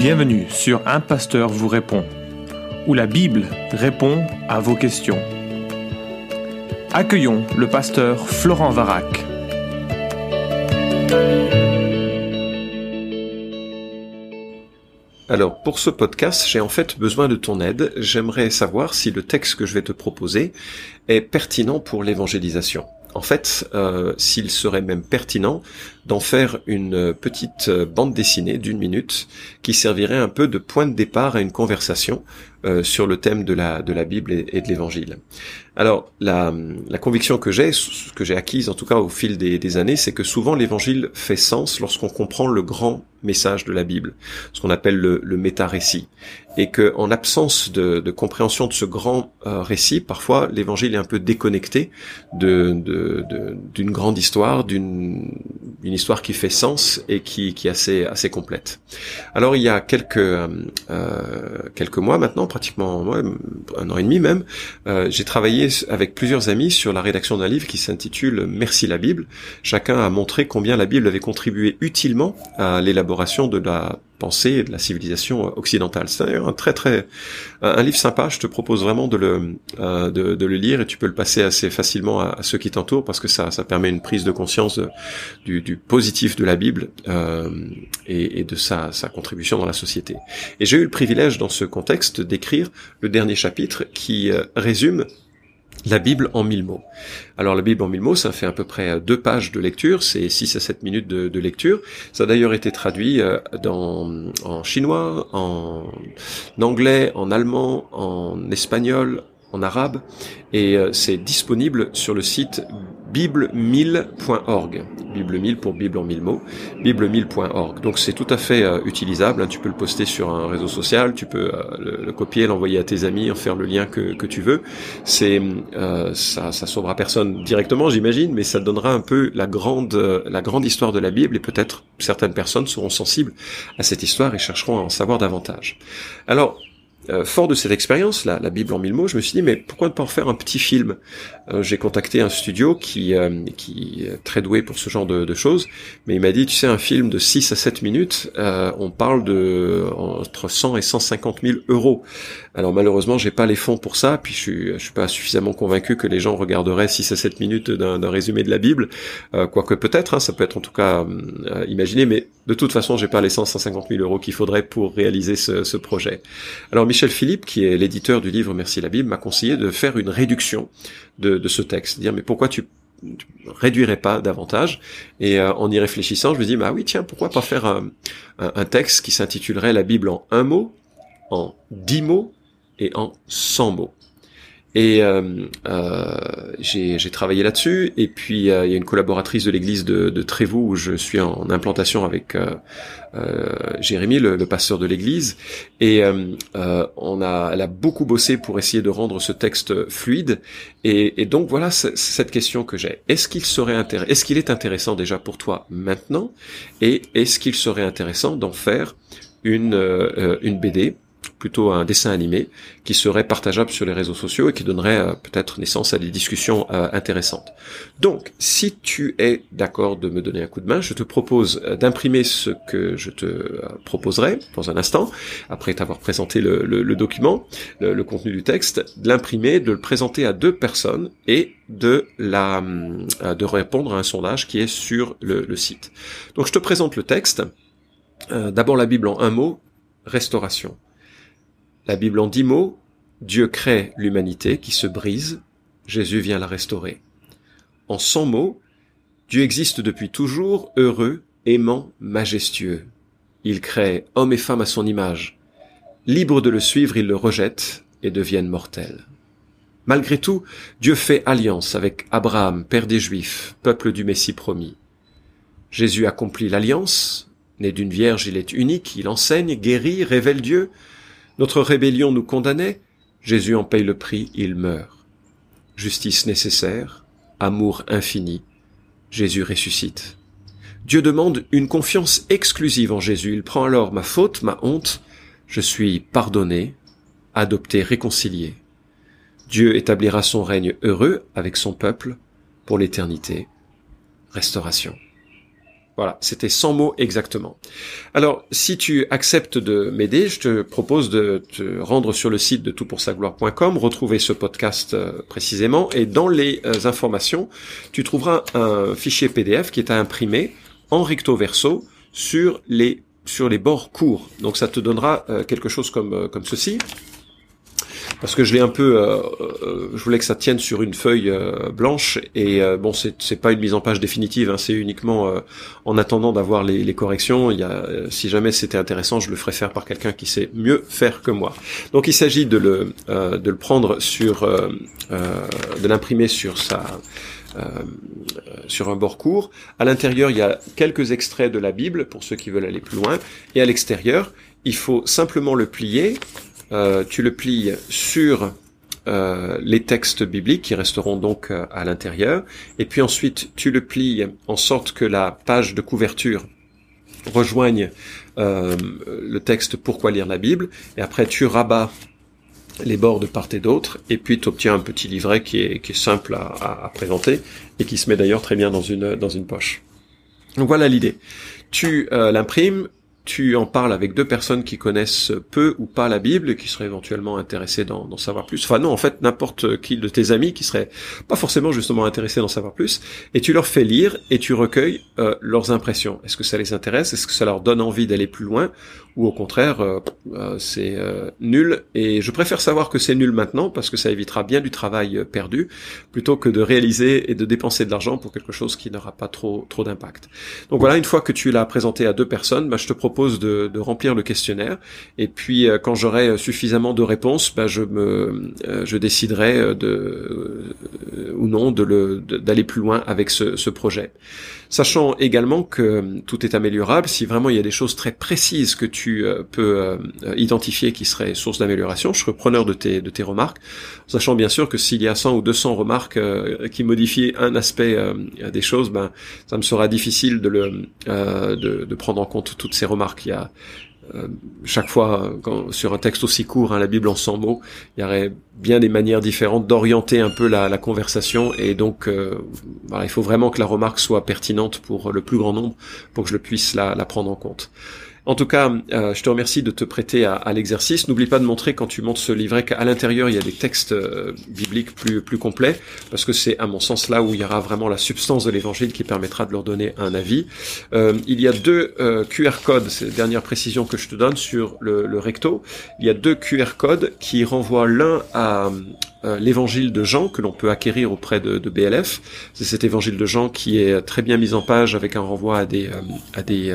Bienvenue sur Un Pasteur vous répond, où la Bible répond à vos questions. Accueillons le pasteur Florent Varac. Alors pour ce podcast, j'ai en fait besoin de ton aide. J'aimerais savoir si le texte que je vais te proposer est pertinent pour l'évangélisation. En fait, euh, s'il serait même pertinent d'en faire une petite bande dessinée d'une minute qui servirait un peu de point de départ à une conversation euh, sur le thème de la, de la Bible et, de l'Évangile. Alors, la, la conviction que j'ai, ce que j'ai acquise en tout cas au fil des, des années, c'est que souvent l'Évangile fait sens lorsqu'on comprend le grand message de la Bible, ce qu'on appelle le, le méta-récit. Et que, en absence de, de, compréhension de ce grand euh, récit, parfois l'Évangile est un peu déconnecté de, d'une de, grande histoire, d'une une histoire qui fait sens et qui, qui est assez, assez complète. Alors, il y a quelques, euh, quelques mois maintenant, pratiquement un an et demi même, euh, j'ai travaillé avec plusieurs amis sur la rédaction d'un livre qui s'intitule Merci la Bible. Chacun a montré combien la Bible avait contribué utilement à l'élaboration de la pensée de la civilisation occidentale. C'est un très très un livre sympa. Je te propose vraiment de le euh, de, le lire et tu peux le passer assez facilement à, ceux qui t'entourent parce que ça ça permet une prise de conscience du, positif de la Bible euh, et, de sa sa contribution dans la société. Et j'ai eu le privilège dans ce contexte d'écrire le dernier chapitre qui euh, résume la Bible en mille mots. Alors la Bible en mille mots, ça fait à peu près deux pages de lecture, c'est 6 à 7 minutes de, lecture. Ça a d'ailleurs été traduit euh, en chinois, en anglais, en allemand, en espagnol, en arabe, et euh, c'est disponible sur le site bible1000.org. Bible 1000 pour Bible en mille mots. Bible1000.org. Donc c'est tout à fait euh, utilisable. Hein. Tu peux le poster sur un réseau social, tu peux euh, le, copier, l'envoyer à tes amis, en faire le lien que, que tu veux. C'est euh, ça, ça sauvera personne directement, j'imagine, mais ça donnera un peu la grande la grande histoire de la Bible et peut-être certaines personnes seront sensibles à cette histoire et chercheront à en savoir davantage. Alors euh, fort de cette expérience, la, la, Bible en mille mots, je me suis dit mais pourquoi ne pas en faire un petit film? Euh, J'ai contacté un studio qui euh, qui est très doué pour ce genre de, de choses, mais il m'a dit tu sais un film de 6 à 7 minutes, on parle de entre 100 et 150 000 euros. Alors malheureusement j'ai pas les fonds pour ça, puis je suis je suis pas suffisamment convaincu que les gens regarderaient 6 à 7 minutes d'un résumé de la Bible, quoique peut-être, hein, ça peut être en tout cas imaginé, mais de toute façon j'ai pas les 100 150 000 euros qu'il faudrait pour réaliser ce, ce projet. Alors Michel Philippe, qui est l'éditeur du livre Merci la Bible, m'a conseillé de faire une réduction de, ce texte. Dire mais pourquoi tu, réduirais pas davantage? Et euh, en y réfléchissant, je me dis bah oui tiens pourquoi pas faire un, texte qui s'intitulerait la Bible en un mot, en dix mots et en cent mots? Et euh, euh, j'ai travaillé là-dessus. Et puis euh, il y a une collaboratrice de l'église de, de, Trévoux où je suis en, implantation avec euh, euh, Jérémy, le, le, pasteur de l'église. Et on a, elle a beaucoup bossé pour essayer de rendre ce texte fluide. Et, et donc voilà cette question que j'ai. Est-ce qu'il serait Est-ce qu'il est intéressant déjà pour toi maintenant? Et est-ce qu'il serait intéressant d'en faire une une BD plutôt un dessin animé qui serait partageable sur les réseaux sociaux et qui donnerait euh, peut-être naissance à des discussions euh, intéressantes. Donc, si tu es d'accord de me donner un coup de main, je te propose euh, d'imprimer ce que je te proposerai dans un instant, après t'avoir présenté le, document, le, contenu du texte, de l'imprimer, de le présenter à deux personnes et de la de répondre à un sondage qui est sur le site. Donc, je te présente le texte. D'abord la Bible en un mot, restauration. La Bible en dix mots, Dieu crée l'humanité qui se brise, Jésus vient la restaurer. En cent mots, Dieu existe depuis toujours, heureux, aimant, majestueux. Il crée homme et femme à son image. Libre de le suivre, ils le rejettent et deviennent mortels. Malgré tout, Dieu fait alliance avec Abraham, père des Juifs, peuple du Messie promis. Jésus accomplit l'alliance, né d'une vierge, il est unique, il enseigne, guérit, révèle Dieu, notre rébellion nous condamnait, Jésus en paye le prix, il meurt. Justice nécessaire, amour infini, Jésus ressuscite. Dieu demande une confiance exclusive en Jésus. Il prend alors ma faute, ma honte. Je suis pardonné, adopté, réconcilié. Dieu établira son règne heureux avec son peuple pour l'éternité. Restauration. Voilà, c'était 100 mots exactement. Alors, si tu acceptes de m'aider, je te propose de te rendre sur le site de toutpoursagloire.com, retrouver ce podcast euh, précisément, et dans les euh, informations, tu trouveras un fichier PDF qui est à imprimer en recto verso sur les sur les bords courts. Donc ça te donnera euh, quelque chose comme comme ceci parce que je l'ai un peu, euh, euh, je voulais que ça tienne sur une feuille euh, blanche et bon c'est c'est pas une mise en page définitive, hein, c'est uniquement en attendant d'avoir les, les, corrections. Il y a, si jamais c'était intéressant, je le ferai faire par quelqu'un qui sait mieux faire que moi. Donc il s'agit de le de le prendre sur, de l'imprimer sur sa euh, sur un bord court. À l'intérieur, il y a quelques extraits de la Bible pour ceux qui veulent aller plus loin. Et à l'extérieur, il faut simplement le plier euh, tu le plies sur euh, les textes bibliques qui resteront donc euh, à l'intérieur, et puis ensuite tu le plies en sorte que la page de couverture rejoigne le texte Pourquoi lire la Bible, et après tu rabats les bords de part et d'autre, et puis tu obtiens un petit livret qui est, simple à, à, présenter, et qui se met d'ailleurs très bien dans une, dans une poche. Donc voilà l'idée. Tu l'imprimes, tu en parles avec deux personnes qui connaissent peu ou pas la Bible et qui seraient éventuellement intéressées d'en savoir plus. Enfin non, en fait, n'importe qui de tes amis qui seraient pas forcément justement intéressés d'en savoir plus, et tu leur fais lire et tu recueilles euh, leurs impressions. Est-ce que ça les intéresse? Est-ce que ça leur donne envie d'aller plus loin? Ou au contraire euh, euh, c'est euh, nul et je préfère savoir que c'est nul maintenant parce que ça évitera bien du travail perdu plutôt que de réaliser et de dépenser de l'argent pour quelque chose qui n'aura pas trop trop d'impact. Donc voilà, une fois que tu l'as présenté à deux personnes, bah, je te propose de, de, remplir le questionnaire et puis quand j'aurai suffisamment de réponses, bah, je me je déciderai de ou non de d'aller plus loin avec ce, ce projet. Sachant également que tout est améliorable si vraiment il y a des choses très précises que tu euh, peux euh, identifier qui serait source d'amélioration. Je serai preneur de tes, de tes remarques, sachant bien sûr que s'il y a 100 ou 200 remarques euh, qui modifient un aspect des choses, ben ça me sera difficile de, le, de, de, prendre en compte toutes ces remarques. Il y a chaque fois, sur un texte aussi court, hein, la Bible en 100 mots, il y aurait bien des manières différentes d'orienter un peu la, conversation, et donc voilà, il faut vraiment que la remarque soit pertinente pour le plus grand nombre, pour que je puisse la prendre en compte. En tout cas, euh, je te remercie de te prêter à, l'exercice. N'oublie pas de montrer quand tu montes ce livret qu'à l'intérieur il y a des textes euh, bibliques plus plus complets, parce que c'est à mon sens là où il y aura vraiment la substance de l'évangile qui permettra de leur donner un avis. Euh, il y a deux QR codes, c'est la dernière précision que je te donne sur le, recto. Il y a deux QR codes qui renvoient l'un à l'évangile de Jean que l'on peut acquérir auprès de, BLF. C'est cet évangile de Jean qui est très bien mis en page avec un renvoi à des, à des,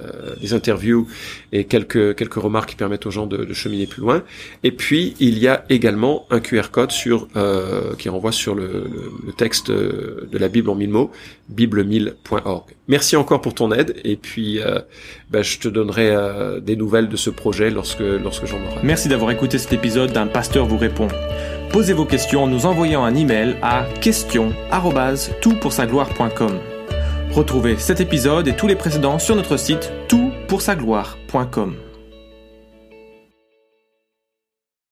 euh, des interviews et quelques, quelques remarques qui permettent aux gens de, de, cheminer plus loin. Et puis il y a également un QR code sur, qui renvoie sur le, le, texte de la Bible en mille mots, bible1000.org. Merci encore pour ton aide et puis ben, je te donnerai des nouvelles de ce projet lorsque, lorsque j'en aurai. Merci d'avoir écouté cet épisode d'un pasteur vous répond. Posez vos questions en nous envoyant un email à question@toutpoursagloire.com. Retrouvez cet épisode et tous les précédents sur notre site toutpoursagloire.com.